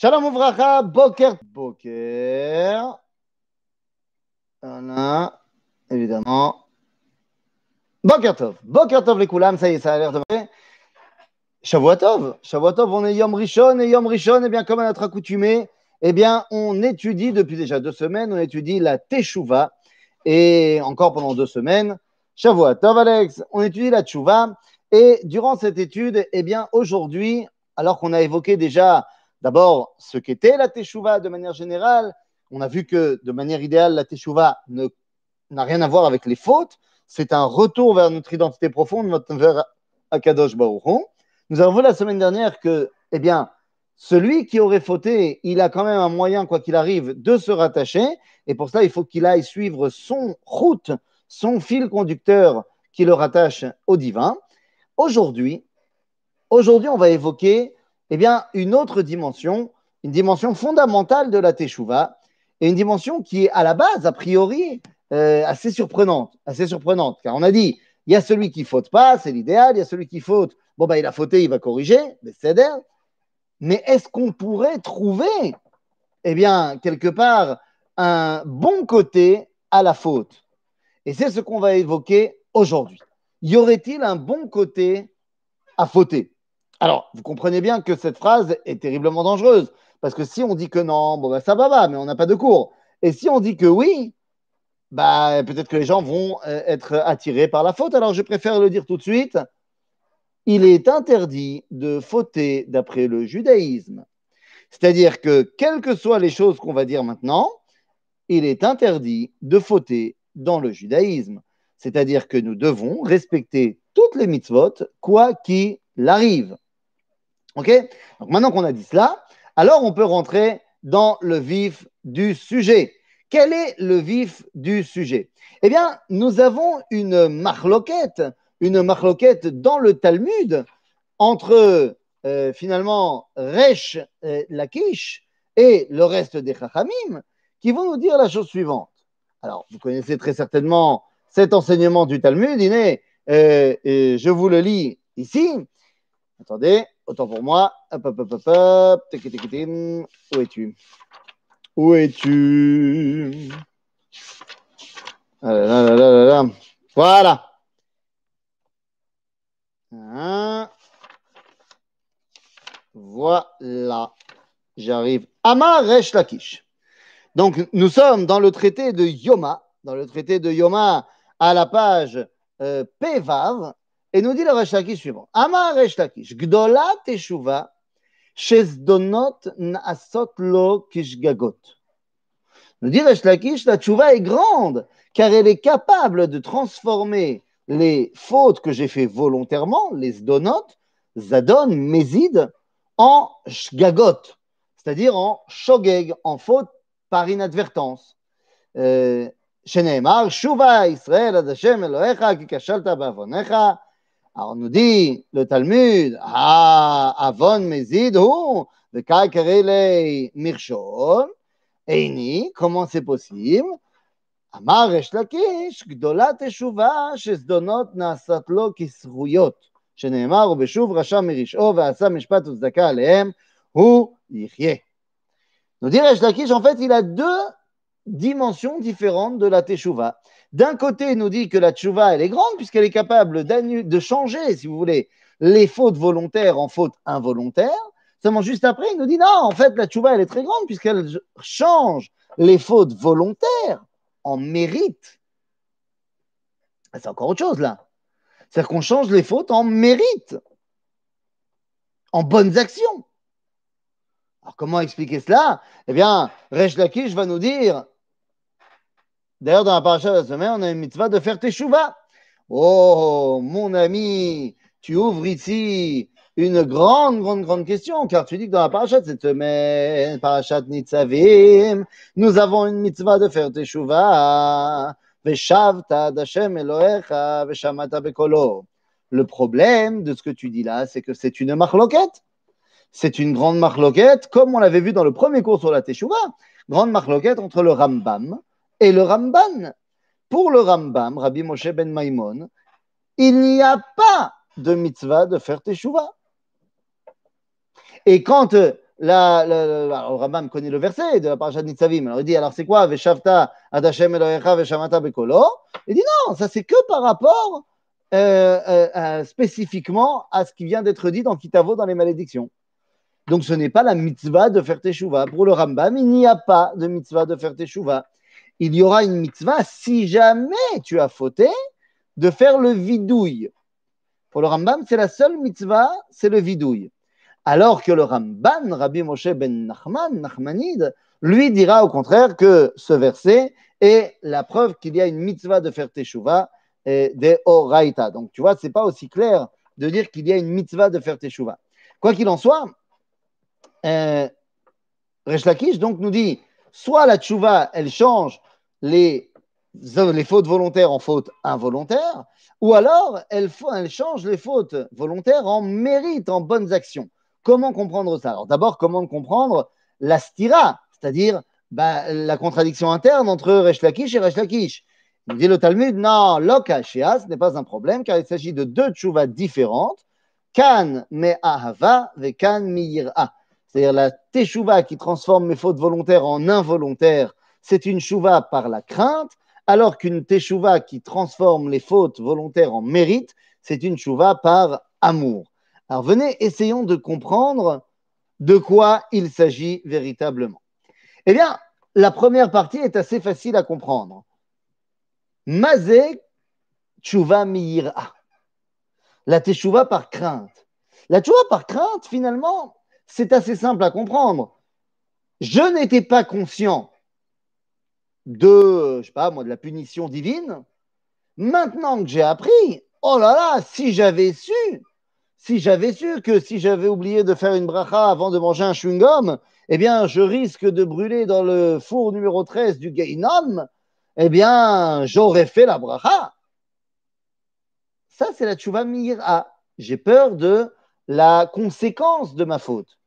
Shalom Uvracha, Boker. Boker. Voilà, évidemment. Boker Tov. Boker Tov les Koulam, ça y est, ça a l'air de vrai. Shavuatov. Shavuatov, on est Yom Rishon et Yom Rishon, eh bien, comme à notre accoutumé, eh bien, on étudie depuis déjà deux semaines, on étudie la Teshuvah et encore pendant deux semaines. Shavuatov, Alex, on étudie la Teshuvah et durant cette étude, eh bien, aujourd'hui, alors qu'on a évoqué déjà d'abord ce qu'était la Teshuvah de manière générale, on a vu que de manière idéale, la Teshuvah n'a rien à voir avec les fautes, c'est un retour vers notre identité profonde, vers Akadosh Baruch Hu. Nous avons vu la semaine dernière que, eh bien, celui qui aurait fauté, il a quand même un moyen, quoi qu'il arrive, de se rattacher. Et pour cela, il faut qu'il aille suivre son route, son fil conducteur qui le rattache au divin. Aujourd'hui, aujourd'hui, on va évoquer eh bien, une autre dimension, une dimension fondamentale de la Teshuvah, et une dimension qui est à la base, a priori, euh, assez surprenante, assez surprenante, car on a dit, il y a celui qui faute pas, c'est l'idéal, il y a celui qui faute, bon, bah, il a fauté, il va corriger, Mais est-ce qu'on pourrait trouver, eh bien, quelque part, un bon côté à la faute? Et c'est ce qu'on va évoquer aujourd'hui. Y aurait-il un bon côté à fauter? Alors, vous comprenez bien que cette phrase est terriblement dangereuse, parce que si on dit que non, bon, bah, ça va, va, mais on n'a pas de cours. Et si on dit que oui, bah, peut-être que les gens vont euh, être attirés par la faute. Alors, je préfère le dire tout de suite il est interdit de fauter d'après le judaïsme. C'est-à-dire que, quelles que soient les choses qu'on va dire maintenant, il est interdit de fauter dans le judaïsme. C'est-à-dire que nous devons respecter toutes les mitzvot, quoi qu'il arrive. OK? Donc maintenant qu'on a dit cela, alors on peut rentrer dans le vif du sujet. Quel est le vif du sujet? Eh bien, nous avons une marloquette une marloquette dans le Talmud entre euh, finalement Resh euh, Lakish et le reste des Chachamim qui vont nous dire la chose suivante. Alors, vous connaissez très certainement cet enseignement du Talmud. Il euh, je vous le lis ici. Attendez, autant pour moi. Hop, hop, hop, hop, hop. Où es-tu? Où es-tu? Ah Voilà. Hein? Voilà. J'arrive. Amar Resh Lakish. Donc, nous sommes dans le traité de Yoma, dans le traité de Yoma, à la page euh, Pevav, et nous dit le Resh Lakish suivant. Amar Resh Lakish. Gdola teshuva, shezdonot naasot lo kishgagot. Nous dit Resh Lakish, la teshuva est grande, car elle est capable de transformer les fautes que j'ai fait volontairement, les donot, zadon, mézid, en shgagot, c'est-à-dire en shogeg, en faute par inadvertance. Euh, Israël ad Hashem Elohecha, ki kashalta ba'avonecha. העונודי לתלמיד, העוון מזיד הוא, וכאי קרא למכשול, איני, כמו זה אמר ריש לקיש, גדולה תשובה שזדונות נעשת לו כזכויות, שנאמר, ובשוב רשע מרשעו ועשה משפט וצדקה עליהם, הוא יחיה. נודיר ריש לקיש, en fait, il dimensions différentes de la teshuva. D'un côté, il nous dit que la teshuva, elle est grande puisqu'elle est capable de changer, si vous voulez, les fautes volontaires en fautes involontaires. Seulement juste après, il nous dit non, en fait, la teshuva, elle est très grande puisqu'elle change les fautes volontaires en mérite. C'est encore autre chose là. C'est-à-dire qu'on change les fautes en mérite, en bonnes actions. Alors comment expliquer cela? Eh bien, Resh Lakish va nous dire, d'ailleurs dans la paracha de la semaine, on a une mitzvah de faire teshuva. Oh, mon ami, tu ouvres ici une grande, grande, grande question, car tu dis que dans la parachat cette semaine, parachat Nitzavim, nous avons une mitzvah de faire teshuva. Le problème de ce que tu dis là, c'est que c'est une marloquette. C'est une grande marloquette, comme on l'avait vu dans le premier cours sur la teshuva, grande marloquette entre le Rambam et le Ramban. Pour le Rambam, Rabbi Moshe ben Maimon, il n'y a pas de mitzvah de faire teshuva. Et quand euh, le Rambam connaît le verset de la parasha de Nitzavim. Alors il dit, alors c'est quoi? Veshavta adashem Elohecha veshamata bekolo Il dit non, ça c'est que par rapport euh, euh, spécifiquement à ce qui vient d'être dit dans Kitavo dans les malédictions. Donc ce n'est pas la mitzvah de faire teshuva. Pour le Rambam, il n'y a pas de mitzvah de faire teshuva. Il y aura une mitzvah si jamais tu as fauté de faire le vidouille. Pour le Rambam, c'est la seule mitzvah, c'est le vidouille. Alors que le Ramban, Rabbi Moshe ben Nachman, Nachmanide, lui dira au contraire que ce verset est la preuve qu'il y a une mitzvah de faire teshuva et de oraita. Donc tu vois, c'est pas aussi clair de dire qu'il y a une mitzvah de faire teshuva. Quoi qu'il en soit, euh, Resh Lakish donc nous dit soit la teshuva, elle change les, les fautes volontaires en fautes involontaires, ou alors elle, elle change les fautes volontaires en mérite, en bonnes actions. Comment comprendre ça? Alors d'abord, comment comprendre la stira, c'est-à-dire bah, la contradiction interne entre Resh Lakish et Resh Lakish? Il dit le Talmud, non, l'okashia, ce n'est pas un problème, car il s'agit de deux tchouvas différentes, kan me ahava ve kan. C'est-à-dire la teshuva qui transforme mes fautes volontaires en involontaires, c'est une chouva par la crainte, alors qu'une teshuva qui transforme les fautes volontaires en mérite, c'est une chouva par amour. Alors venez, essayons de comprendre de quoi il s'agit véritablement. Eh bien, la première partie est assez facile à comprendre. Mazé tchouva miyira. La teshuva par crainte. La teshuva par crainte, finalement, c'est assez simple à comprendre. Je n'étais pas conscient de, je sais pas moi, de la punition divine. Maintenant que j'ai appris, oh là là, si j'avais su, si j'avais su que si j'avais oublié de faire une bracha avant de manger un chewing-gum, eh bien, je risque de brûler dans le four numéro 13 du Gainom, eh bien, j'aurais fait la bracha. Ça, c'est la tchouva mira. J'ai peur de la conséquence de ma faute.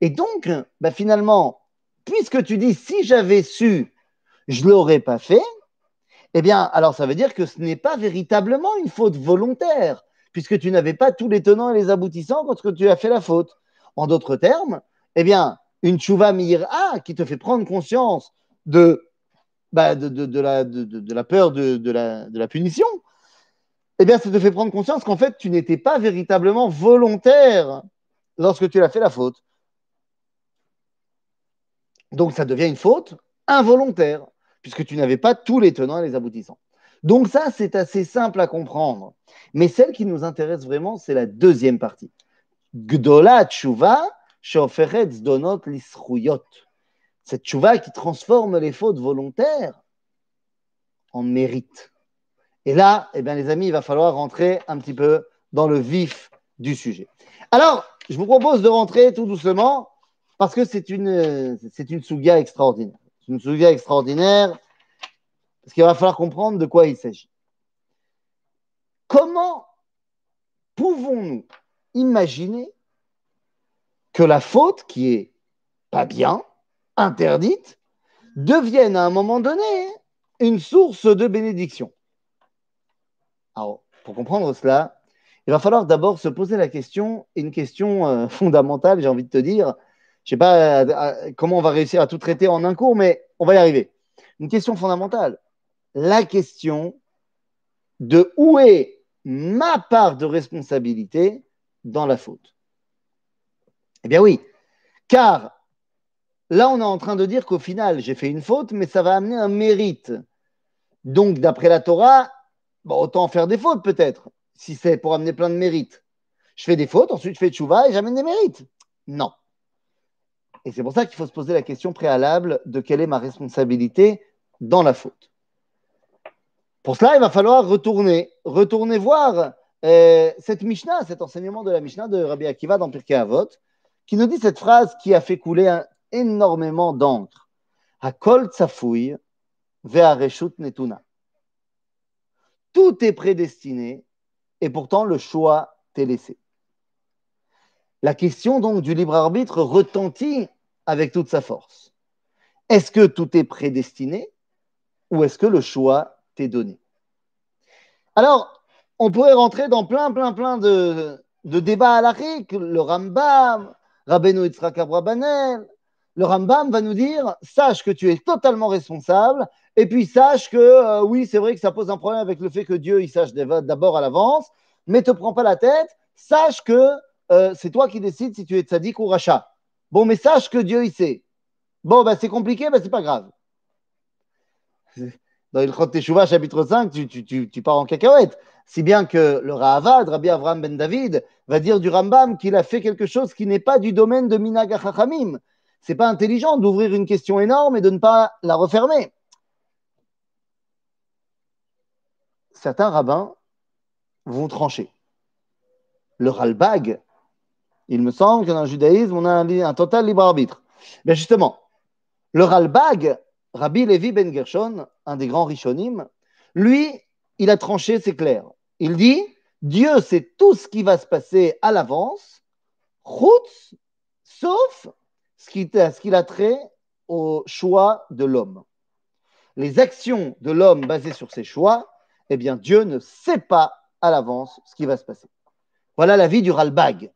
Et donc, bah, finalement, puisque tu dis si j'avais su, je ne l'aurais pas fait, eh bien, alors ça veut dire que ce n'est pas véritablement une faute volontaire puisque tu n'avais pas tous les tenants et les aboutissants quand tu as fait la faute. En d'autres termes, eh bien, une chouva mira qui te fait prendre conscience de, de, la, peur de la punition, eh bien, ça te fait prendre conscience qu'en fait, tu n'étais pas véritablement volontaire lorsque tu as fait la faute. Donc, ça devient une faute involontaire, puisque tu n'avais pas tous les tenants et les aboutissants. Donc ça, c'est assez simple à comprendre. Mais celle qui nous intéresse vraiment, c'est la deuxième partie. Gdola tshuva sheoferetz donot lisruyot. Cette tshuva qui transforme les fautes volontaires en mérite. Et là, eh bien, les amis, il va falloir rentrer un petit peu dans le vif du sujet. Alors, je vous propose de rentrer tout doucement parce que c'est une, c'est une extraordinaire. C'est une souga extraordinaire parce qu'il va falloir comprendre de quoi il s'agit. Comment pouvons-nous imaginer que la faute qui est pas bien, interdite, devienne à un moment donné une source de bénédiction? Alors, pour comprendre cela, il va falloir d'abord se poser la question, une question euh, fondamentale, j'ai envie de te dire. Je ne sais pas comment on va réussir à tout traiter en un cours, mais on va y arriver. Une question fondamentale la question de où est ma part de responsabilité dans la faute? Eh bien oui, car là on est en train de dire qu'au final j'ai fait une faute, mais ça va amener un mérite. Donc d'après la Torah, autant faire des fautes peut-être, si c'est pour amener plein de mérites. Je fais des fautes, ensuite je fais tchouva et j'amène des mérites. Non. Et c'est pour ça qu'il faut se poser la question préalable de quelle est ma responsabilité dans la faute. Pour cela, il va falloir retourner, retourner voir euh, cette Mishnah, cet enseignement de la Mishnah de Rabbi Akiva dans Pirkei Avot, qui nous dit cette phrase qui a fait couler énormément d'encre. Netuna. Tout est prédestiné et pourtant le choix t'est laissé. La question donc du libre arbitre retentit avec toute sa force. Est-ce que tout est prédestiné ou est-ce que le choix donné? Alors, on pourrait rentrer dans plein, plein, plein de, débats à l'arrêt, le Rambam, Rabbeinu Yitzhak. Le Rambam va nous dire sache que tu es totalement responsable, et puis sache que euh, oui, c'est vrai que ça pose un problème avec le fait que Dieu il sache d'abord à l'avance, mais te prends pas la tête, sache que euh, c'est toi qui décides si tu es tzaddik ou rachat. Bon, mais sache que Dieu il sait. Bon, bah, c'est compliqué, bah, c'est pas grave. Dans le Teshuvah, chapitre 5, tu, tu, tu, pars en cacahuète. Si bien que le Rahavad, Rabbi Avraham ben David, va dire du Rambam qu'il a fait quelque chose qui n'est pas du domaine de Minag Ce C'est pas intelligent d'ouvrir une question énorme et de ne pas la refermer. Certains rabbins vont trancher. Le Ralbag, il me semble que dans le judaïsme, on a un, total libre arbitre. Mais justement, le Ralbag, Rabbi Levi ben Gershon, un des grands Rishonim, lui, il a tranché, c'est clair. Il dit Dieu sait tout ce qui va se passer à l'avance, sauf ce qu'il a trait au choix de l'homme. Les actions de l'homme basées sur ses choix, eh bien, Dieu ne sait pas à l'avance ce qui va se passer. Voilà la vie du Ralbag.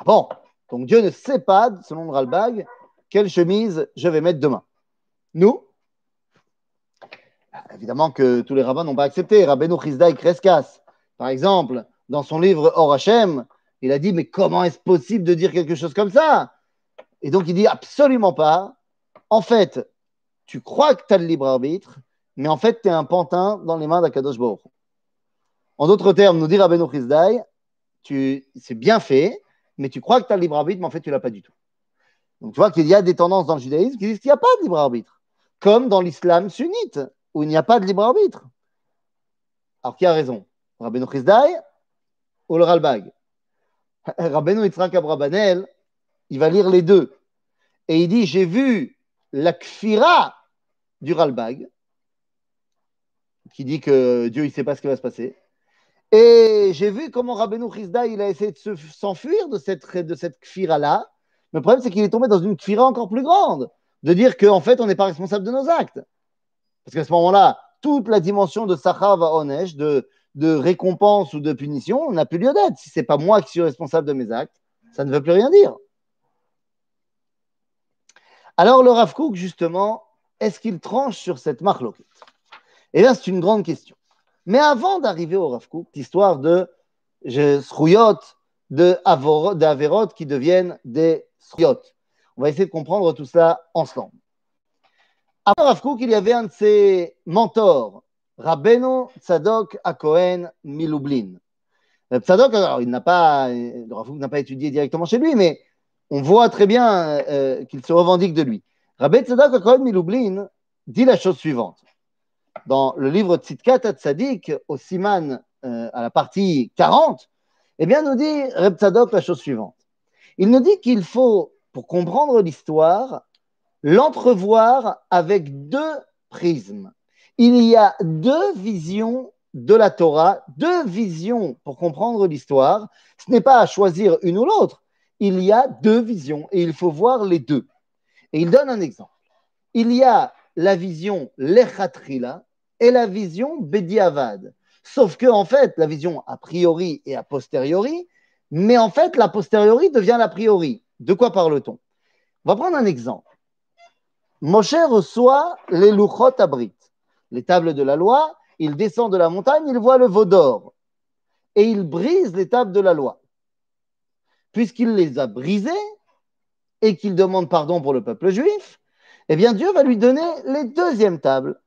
Ah bon? Donc Dieu ne sait pas, selon le Ralbag, quelle chemise je vais mettre demain. Nous, évidemment que tous les rabbins n'ont pas accepté. Rabbeinu Chizdaï Kreskas, par exemple, dans son livre Or Hashem, il a dit Mais comment est-ce possible de dire quelque chose comme ça? Et donc il dit Absolument pas. En fait, tu crois que tu as le libre arbitre, mais en fait, tu es un pantin dans les mains d'Akadosh Baruch. En d'autres termes, nous dit Rabbeinu Chizdaï c'est bien fait, mais tu crois que tu as le libre arbitre, mais en fait, tu l'as pas du tout. Donc tu vois qu'il y a des tendances dans le judaïsme qui disent qu'il n'y a pas de libre arbitre, comme dans l'islam sunnite, où il n'y a pas de libre arbitre. Alors qui a raison? Rabbeinu Chizdaï ou le Ralbag? Rabbeinu Yitzhak Abrabanel, il va lire les deux. Et il dit J'ai vu la kfira du Ralbag, qui dit que Dieu ne sait pas ce qui va se passer. Et j'ai vu comment Rabbeinu Chizdaï il a essayé de s'enfuir de cette, de cette kfira-là. Le problème, c'est qu'il est tombé dans une kfira encore plus grande, de dire qu'en fait, on n'est pas responsable de nos actes. Parce qu'à ce moment-là, toute la dimension de Sachar va Onesh, de, de récompense ou de punition, n'a plus lieu d'être. Si ce n'est pas moi qui suis responsable de mes actes, ça ne veut plus rien dire. Alors le Rav justement, est-ce qu'il tranche sur cette marloquette? Eh bien, c'est une grande question. Mais avant d'arriver au Rav l'histoire de Srouyot, de Averot qui deviennent des Srouyot. On va essayer de comprendre tout cela ensemble. Avant Rav il y avait un de ses mentors, Rabbeinu Tzadok Akohen Milublin. Euh, Tzadok, alors, il n'a pas, le n'a pas étudié directement chez lui, mais on voit très bien euh, qu'il se revendique de lui. Rabbeinu Tzadok Akohen Milublin dit la chose suivante. Dans le livre Tzidkat Tzadik, au Siman, euh, à la partie 40, eh bien, nous dit Reb Tzadok la chose suivante. Il nous dit qu'il faut, pour comprendre l'histoire, l'entrevoir avec deux prismes il y a deux visions de la Torah, deux visions pour comprendre l'histoire. Ce n'est pas à choisir une ou l'autre. Il y a deux visions et il faut voir les deux. Et il donne un exemple. Il y a la vision Lechatrila et la vision Bediavad. Sauf que, en fait, la vision a priori et a posteriori, mais en fait, la posteriori devient l'a priori. De quoi parle-t-on? On va prendre un exemple. Moshe reçoit les Luchot Abrit les tables de la loi, il descend de la montagne, il voit le veau d'or. Et il brise les tables de la loi. Puisqu'il les a brisées et qu'il demande pardon pour le peuple juif, eh bien Dieu va lui donner les deuxièmes tables.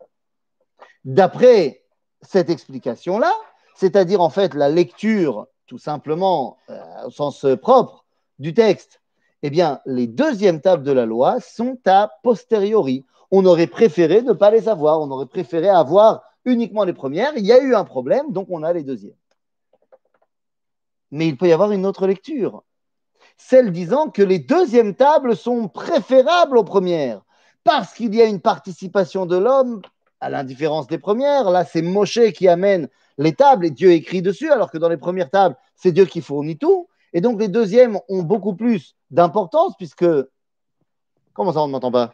D'après cette explication-là, c'est-à-dire en fait la lecture tout simplement euh, au sens propre du texte, eh bien les deuxièmes tables de la loi sont à posteriori on aurait préféré ne pas les avoir. On aurait préféré avoir uniquement les premières. Il y a eu un problème, donc on a les deuxièmes. Mais il peut y avoir une autre lecture. Celle disant que les deuxièmes tables sont préférables aux premières, parce qu'il y a une participation de l'homme à l'indifférence des premières. Là, c'est Moshe qui amène les tables et Dieu écrit dessus, alors que dans les premières tables, c'est Dieu qui fournit tout. Et donc les deuxièmes ont beaucoup plus d'importance, puisque... Comment ça, on ne m'entend pas?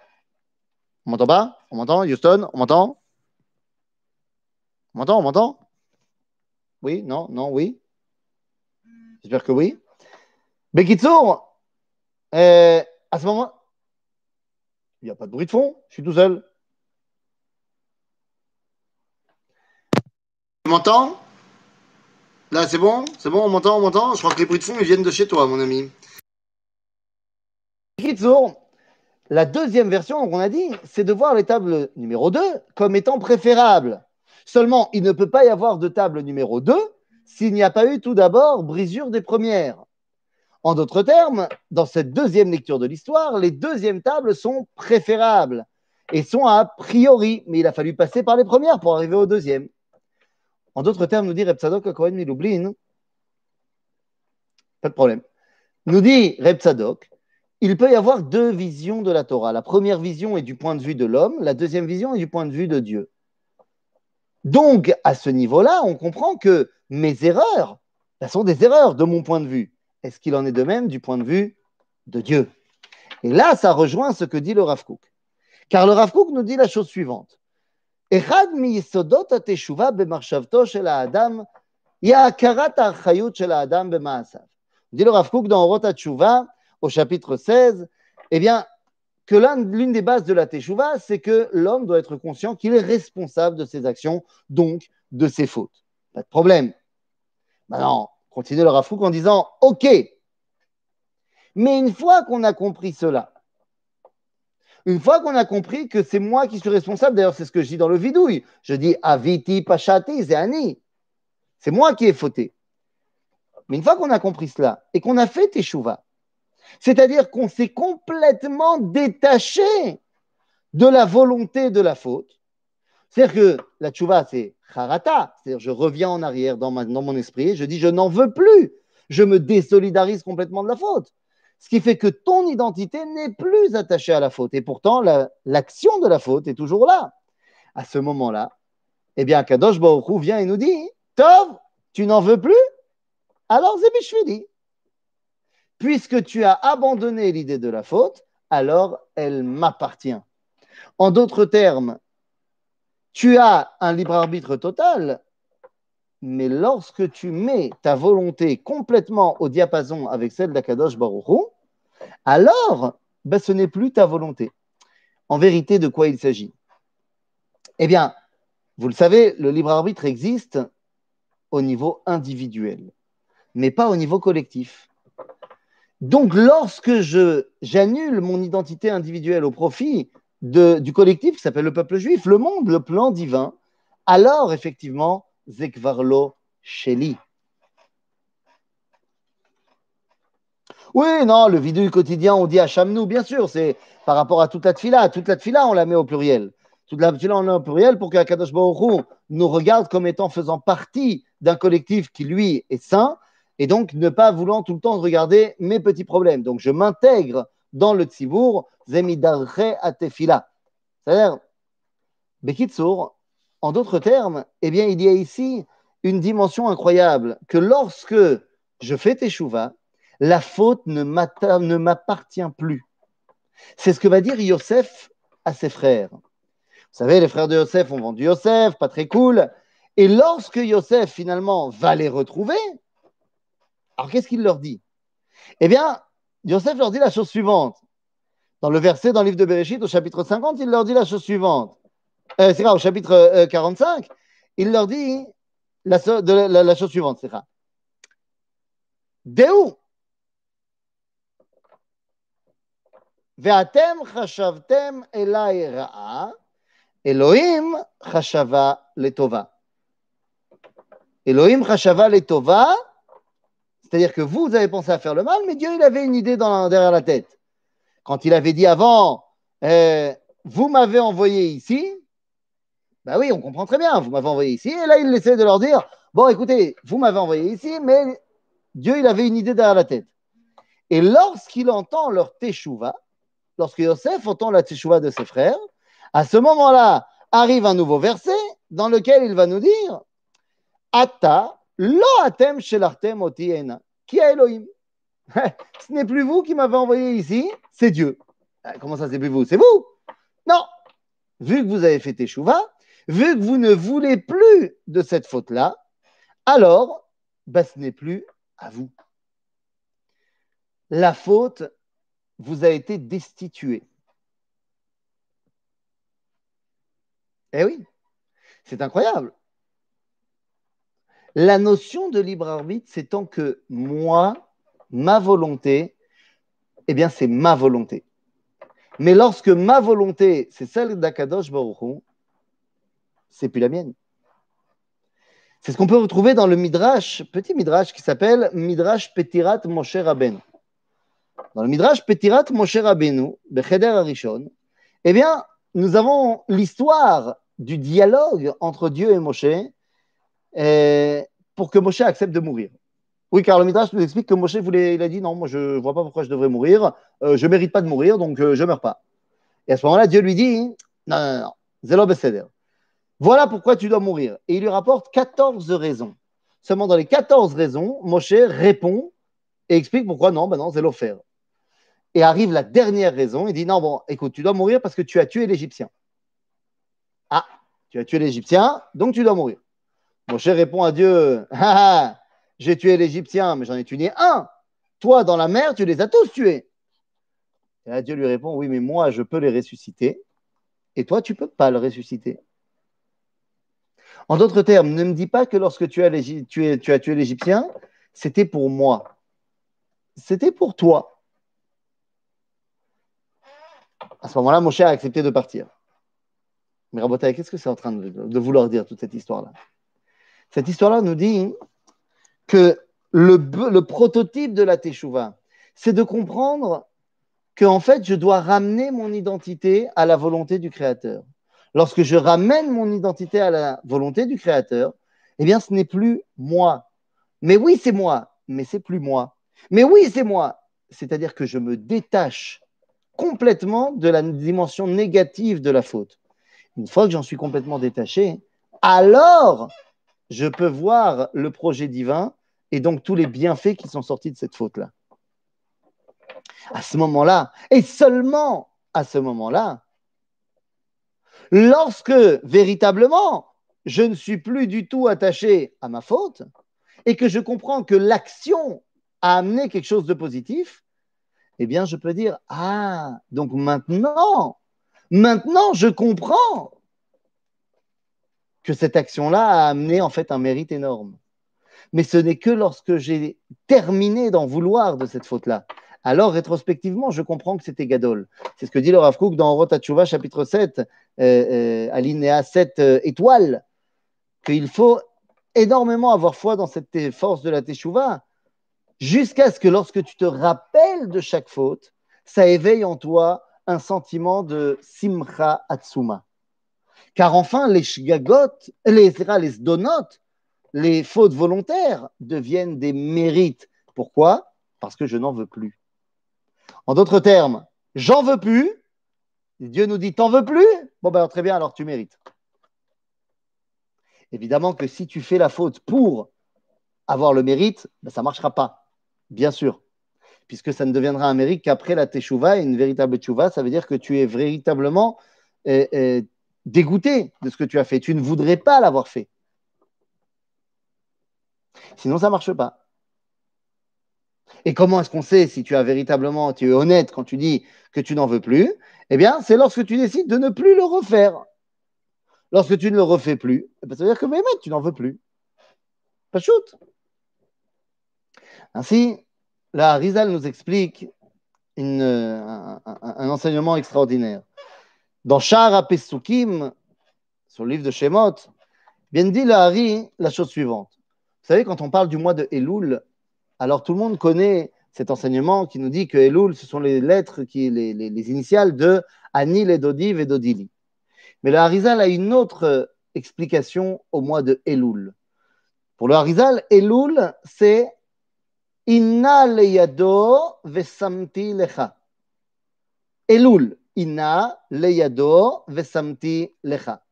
On m'entend pas? On m'entend Houston? On m'entend? On m'entend On m'entend? Oui Non Non Oui J'espère que oui. Bekitsour, Euh, à ce moment, il n'y a pas de bruit de fond, je suis tout seul. Tu m'entends? Là, c'est bon? C'est bon, on m'entend, on m'entend? Je crois que les bruits de fond, viennent de chez toi, mon ami. La deuxième version, on a dit, c'est de voir les tables numéro 2 comme étant préférables. Seulement, il ne peut pas y avoir de table numéro 2 s'il n'y a pas eu tout d'abord brisure des premières. En d'autres termes, dans cette deuxième lecture de l'histoire, les deuxièmes tables sont préférables et sont a priori, mais il a fallu passer par les premières pour arriver aux deuxième. En d'autres termes, nous dit Reb Tzadok Cohen Miloublin, pas de problème, nous dit Reb Tzadok, il peut y avoir deux visions de la Torah. La première vision est du point de vue de l'homme, la deuxième vision est du point de vue de Dieu. Donc, à ce niveau-là, on comprend que mes erreurs, elles sont des erreurs de mon point de vue. Est-ce qu'il en est de même du point de vue de Dieu? Et là, ça rejoint ce que dit le Ravcook. Car le Ravkouk nous dit la chose suivante. Dit le Ravkouk dans Orota Tshuva, au chapitre 16, eh bien, que l'une des bases de la Teshuva, c'est que l'homme doit être conscient qu'il est responsable de ses actions, donc de ses fautes. Pas de problème. Maintenant, continue le Rafouk en disant OK. Mais une fois qu'on a compris cela, une fois qu'on a compris que c'est moi qui suis responsable, d'ailleurs, c'est ce que je dis dans le vidouille, je dis Aviti Pachati Zéani. C'est moi qui ai fauté. Mais une fois qu'on a compris cela et qu'on a fait Teshuvah, c'est-à-dire qu'on s'est complètement détaché de la volonté de la faute. C'est-à-dire que la tchouva, c'est harata, c'est-à-dire je reviens en arrière dans, mon esprit je dis je n'en veux plus, je me désolidarise complètement de la faute. Ce qui fait que ton identité n'est plus attachée à la faute. Et pourtant, l'action de la faute est toujours là. À ce moment-là, eh bien, Kadosh Baruch vient et nous dit Tov, tu n'en veux plus? Alors Zébishvili, puisque tu as abandonné l'idée de la faute, alors elle m'appartient. En d'autres termes, tu as un libre arbitre total, mais lorsque tu mets ta volonté complètement au diapason avec celle d'Akadosh Baruchou, alors ben, ce n'est plus ta volonté. En vérité, de quoi il s'agit? Eh bien, vous le savez, le libre arbitre existe au niveau individuel, mais pas au niveau collectif. Donc, lorsque j'annule mon identité individuelle au profit de, du collectif qui s'appelle le peuple juif, le monde, le plan divin, alors effectivement, Zekvarlo Sheli. Oui, non, le vidéo quotidien, on dit Hachamnou, bien sûr, c'est par rapport à toute la tfila. Toute la tfila, on la met au pluriel. Toute la tfila, on la met au pluriel pour que nous regarde comme étant faisant partie d'un collectif qui, lui, est saint et donc ne pas voulant tout le temps regarder mes petits problèmes. Donc je m'intègre dans le tzibour, zemidarche atefila. C'est-à-dire, Bekitsour, en d'autres termes, eh bien, il y a ici une dimension incroyable que lorsque je fais teshuva, la faute ne m'appartient plus. C'est ce que va dire Yosef à ses frères. Vous savez, les frères de Yosef ont vendu Yosef, pas très cool. Et lorsque Yosef finalement va les retrouver, alors qu'est-ce qu'il leur dit? Eh bien, Yosef leur dit la chose suivante. Dans le verset dans le livre de Bereshit, au chapitre 50, il leur dit la chose suivante. Euh, c'est au chapitre euh, 45, il leur dit la, so de, la, la chose suivante, c'est Deu Ve'atem chashavtem elai ra'a, Elohim chashava letova. Elohim chashava letova c'est-à-dire que vous, avez pensé à faire le mal, mais Dieu, il avait une idée derrière la tête. Quand il avait dit avant, euh, vous m'avez envoyé ici, ben oui, on comprend très bien, vous m'avez envoyé ici, et là, il essaie de leur dire, bon, écoutez, vous m'avez envoyé ici, mais Dieu, il avait une idée derrière la tête. Et lorsqu'il entend leur teshuva, lorsque Yosef entend la teshuva de ses frères, à ce moment-là, arrive un nouveau verset dans lequel il va nous dire, Ata Lo atem shelartem otiena. Qui est Elohim? Ce n'est plus vous qui m'avez envoyé ici, c'est Dieu. Euh, comment ça, c'est plus vous? C'est vous? Non. Vu que vous avez fait Teshuvah, vu que vous ne voulez plus de cette faute-là, alors, bah, ce n'est plus à vous. La faute vous a été destitué. Eh oui, c'est incroyable. La notion de libre arbitre, c'est tant que moi, ma volonté, eh bien, c'est ma volonté. Mais lorsque ma volonté, c'est celle d'Akadosh Baruch c'est plus la mienne. C'est ce qu'on peut retrouver dans le Midrash, petit Midrash qui s'appelle Midrash Petirat Moshe Rabbeinu. Dans le Midrash Petirat Moshe Rabbeinu, Becheder Arishon, eh bien, nous avons l'histoire du dialogue entre Dieu et Moshe pour que Moshe accepte de mourir. Oui, car le Midrash nous explique que Moshe voulait, a dit non, moi je ne vois pas pourquoi je devrais mourir, euh, je ne mérite pas de mourir, donc euh, je ne meurs pas. Et à ce moment-là, Dieu lui dit non, non, non, Zélo Voilà pourquoi tu dois mourir. Et il lui rapporte 14 raisons. Seulement dans les 14 raisons, Moshe répond et explique pourquoi non, ben non. Et arrive la dernière raison, il dit non, bon, écoute, tu dois mourir parce que tu as tué l'Égyptien. Ah, tu as tué l'Égyptien, donc tu dois mourir. Moshe répond à Dieu ah, ah, j'ai tué l'Égyptien, mais j'en ai tué un. Toi, dans la mer, tu les as tous tués. Et Dieu lui répond Oui, mais moi, je peux les ressusciter, et toi, tu ne peux pas le ressusciter. En d'autres termes, ne me dis pas que lorsque tu as, tu as tué l'Égyptien, c'était pour moi. C'était pour toi. À ce moment-là, Moshe a accepté de partir. Mais Rabotai, qu'est-ce que c'est en train de, vouloir dire toute cette histoire-là? Cette histoire-là nous dit que le, prototype de la Teshuvah, c'est de comprendre que en fait, je dois ramener mon identité à la volonté du Créateur. Lorsque je ramène mon identité à la volonté du Créateur, eh bien, ce n'est plus moi. Mais oui, c'est moi, mais c'est plus moi. Mais oui, c'est moi. C'est-à-dire que je me détache complètement de la dimension négative de la faute. Une fois que j'en suis complètement détaché, alors je peux voir le projet divin et donc tous les bienfaits qui sont sortis de cette faute-là. À ce moment-là, et seulement à ce moment-là, lorsque véritablement je ne suis plus du tout attaché à ma faute et que je comprends que l'action a amené quelque chose de positif, eh bien je peux dire, ah, donc maintenant, Maintenant, je comprends que cette action-là a amené en fait un mérite énorme. Mais ce n'est que lorsque j'ai terminé d'en vouloir de cette faute-là. Alors, rétrospectivement, je comprends que c'était Gadol. C'est ce que dit le Rav dans Rotachuva, chapitre 7, euh, euh, alinéa 7 euh, étoile, qu'il faut énormément avoir foi dans cette force de la Teshuvah, jusqu'à ce que lorsque tu te rappelles de chaque faute, ça éveille en toi un sentiment de simcha atsuma. Car enfin, les shgagot, les, les donot, les fautes volontaires deviennent des mérites. Pourquoi? Parce que je n'en veux plus. En d'autres termes, j'en veux plus. Dieu nous dit, t'en veux plus? Bon, ben très bien, alors tu mérites. Évidemment que si tu fais la faute pour avoir le mérite, ben, ça ne marchera pas, bien sûr puisque ça ne deviendra un mérite qu'après la teshuva, une véritable teshuva, ça veut dire que tu es véritablement euh, euh, dégoûté de ce que tu as fait. Tu ne voudrais pas l'avoir fait. Sinon, ça ne marche pas. Et comment est-ce qu'on sait si tu as véritablement, tu es honnête quand tu dis que tu n'en veux plus? Eh bien, c'est lorsque tu décides de ne plus le refaire. Lorsque tu ne le refais plus, eh ben, ça veut dire que mais, tu n'en veux plus. Pas shoot. Ainsi, la Rizal nous explique un, enseignement extraordinaire. Dans Shara Pesukim, sur le livre de Shemot, bien dit la Hari la chose suivante. Vous savez, quand on parle du mois de Elul, alors tout le monde connaît cet enseignement qui nous dit que Elul, ce sont les lettres, qui, les, initiales de Anil et Dodiv et Dodili. Mais le Harizal a une autre explication au mois de Elul. Pour le Harizal, Elul, c'est Inna leyado vesamti lecha. Elul. Inna leyado vesamti lecha.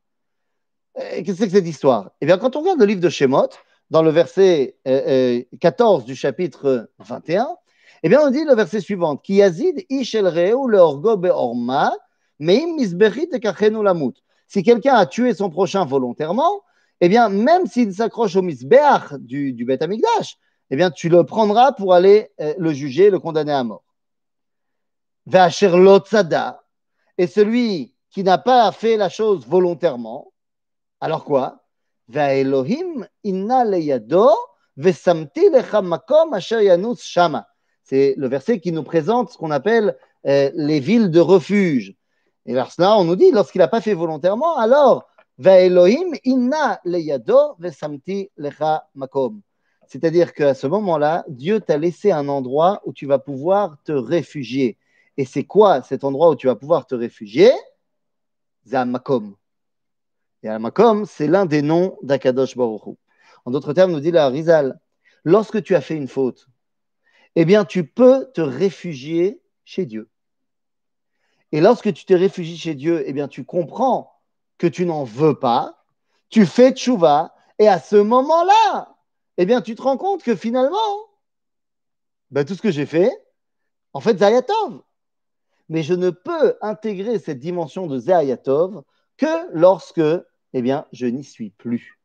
Qu'est-ce que cette histoire? Eh bien, quand on regarde le livre de Shemot, dans le verset 14 du chapitre 21, eh bien, on dit le verset suivant Ki yazid ishel reu leorgo beorma, meim lamut. Si quelqu'un a tué son prochain volontairement, eh bien, même s'il s'accroche au misbeach du, du Beth eh bien, tu le prendras pour aller euh, le juger, le condamner à mort. Ve'asher lo tzada, et celui qui n'a pas fait la chose volontairement, alors quoi? C'est le verset qui nous présente ce qu'on appelle euh, les villes de refuge. Et là, on nous dit, lorsqu'il n'a pas fait volontairement, alors. C'est-à-dire qu'à ce moment-là, Dieu t'a laissé un endroit où tu vas pouvoir te réfugier. Et c'est quoi cet endroit où tu vas pouvoir te réfugier? Zamakom. Et Makom, c'est l'un des noms d'Akadosh Baruch En d'autres termes, nous dit la Rizal, lorsque tu as fait une faute, eh bien, tu peux te réfugier chez Dieu. Et lorsque tu te réfugies chez Dieu, eh bien, tu comprends que tu n'en veux pas, tu fais tchouva, et à ce moment-là, eh bien, tu te rends compte que finalement, ben, tout ce que j'ai fait, en fait, Zayatov. Mais je ne peux intégrer cette dimension de Zayatov que lorsque, eh bien, je n'y suis plus.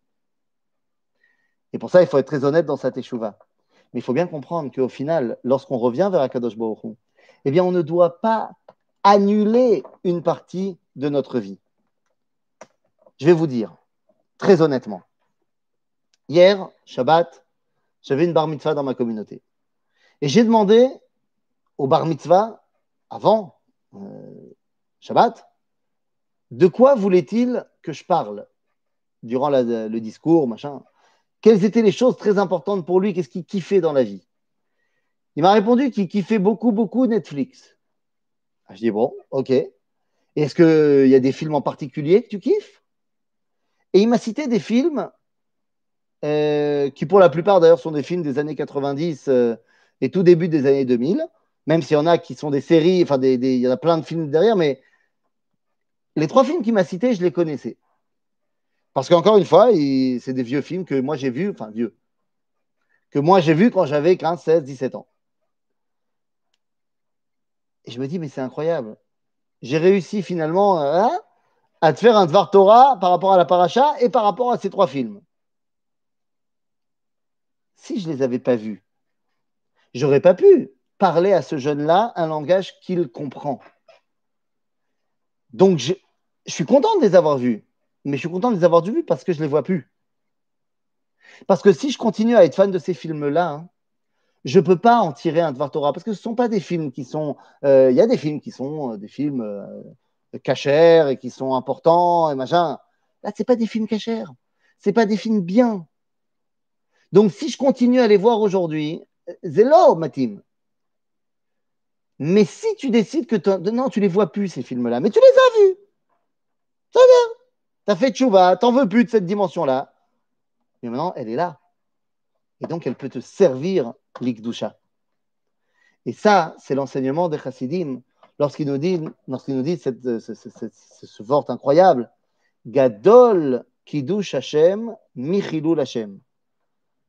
Et pour ça, il faut être très honnête dans sa teshuva. Mais il faut bien comprendre qu'au final, lorsqu'on revient vers Akadosh Baruch eh bien, on ne doit pas annuler une partie de notre vie. Je vais vous dire, très honnêtement, hier, Shabbat, j'avais une bar mitzvah dans ma communauté. Et j'ai demandé au bar mitzvah, avant euh, Shabbat, de quoi voulait-il que je parle durant le discours, machin? Quelles étaient les choses très importantes pour lui? Qu'est-ce qu'il kiffait dans la vie? Il m'a répondu qu'il kiffait beaucoup, beaucoup Netflix. Ah, je dis bon, ok. Est-ce qu'il y a des films en particulier que tu kiffes? Et il m'a cité des films euh, qui, pour la plupart d'ailleurs, sont des films des années 90 euh, et tout début des années 2000, même s'il y en a qui sont des séries, enfin, il y en a plein de films derrière, mais les trois films qu'il m'a cités, je les connaissais. Parce qu'encore une fois, c'est des vieux films que moi j'ai vus, enfin vieux, que moi j'ai vus quand j'avais 15, 16, 17 ans. Et je me dis, mais c'est incroyable. J'ai réussi finalement hein, à te faire un Dvar Torah par rapport à la paracha et par rapport à ces trois films. Si je ne les avais pas vus, j'aurais pas pu parler à ce jeune-là un langage qu'il comprend. Donc, je, suis content de les avoir vus mais je suis content de les avoir vus parce que je ne les vois plus. Parce que si je continue à être fan de ces films-là, hein, je ne peux pas en tirer un Dvar Torah parce que ce ne sont pas des films qui sont. Euh, il y a des films qui sont euh, des films euh, cachers et qui sont importants et machin. Là, ce pas des films cachers. Ce pas des films bien. Donc, si je continue à les voir aujourd'hui, zélo, Matim. Mais si tu décides que non, tu les vois plus, ces films-là, mais tu les as vus. Ça va. Tu as fait tchouva, t'en veux plus de cette dimension-là. Mais maintenant, elle est là. Et donc, elle peut te servir l'ikdusha. Et ça, c'est l'enseignement des chassidim lorsqu'il nous dit, lorsqu'il nous dit cette, ce, ce, incroyable. Gadol kiddush Hashem, michilul Hashem.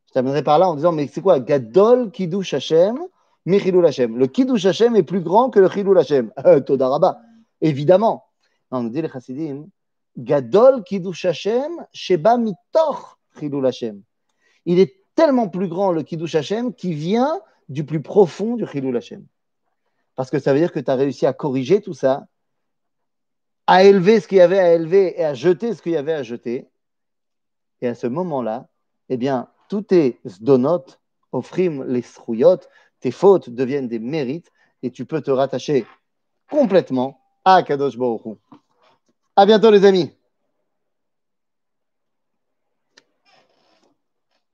Je t'amènerai par là en disant, mais c'est quoi? Gadol kiddush Hashem, Le kiddush Hashem est plus grand que le chilul Hashem. Euh, Todaraba, évidemment. On nous dit les chassidim, Gadol Kiddush Hashem, Sheba Mitoch Chilul Hashem. Il est tellement plus grand le Kiddush Hashem qui vient du plus profond du Chilul Hashem. Parce que ça veut dire que tu as réussi à corriger tout ça, à élever ce qu'il y avait à élever et à jeter ce qu'il y avait à jeter. Et à ce moment-là, eh bien, tous tes zdonot, offrim les srouyot, tes fautes deviennent des mérites et tu peux te rattacher complètement à Kadosh Baruch à bientôt les amis.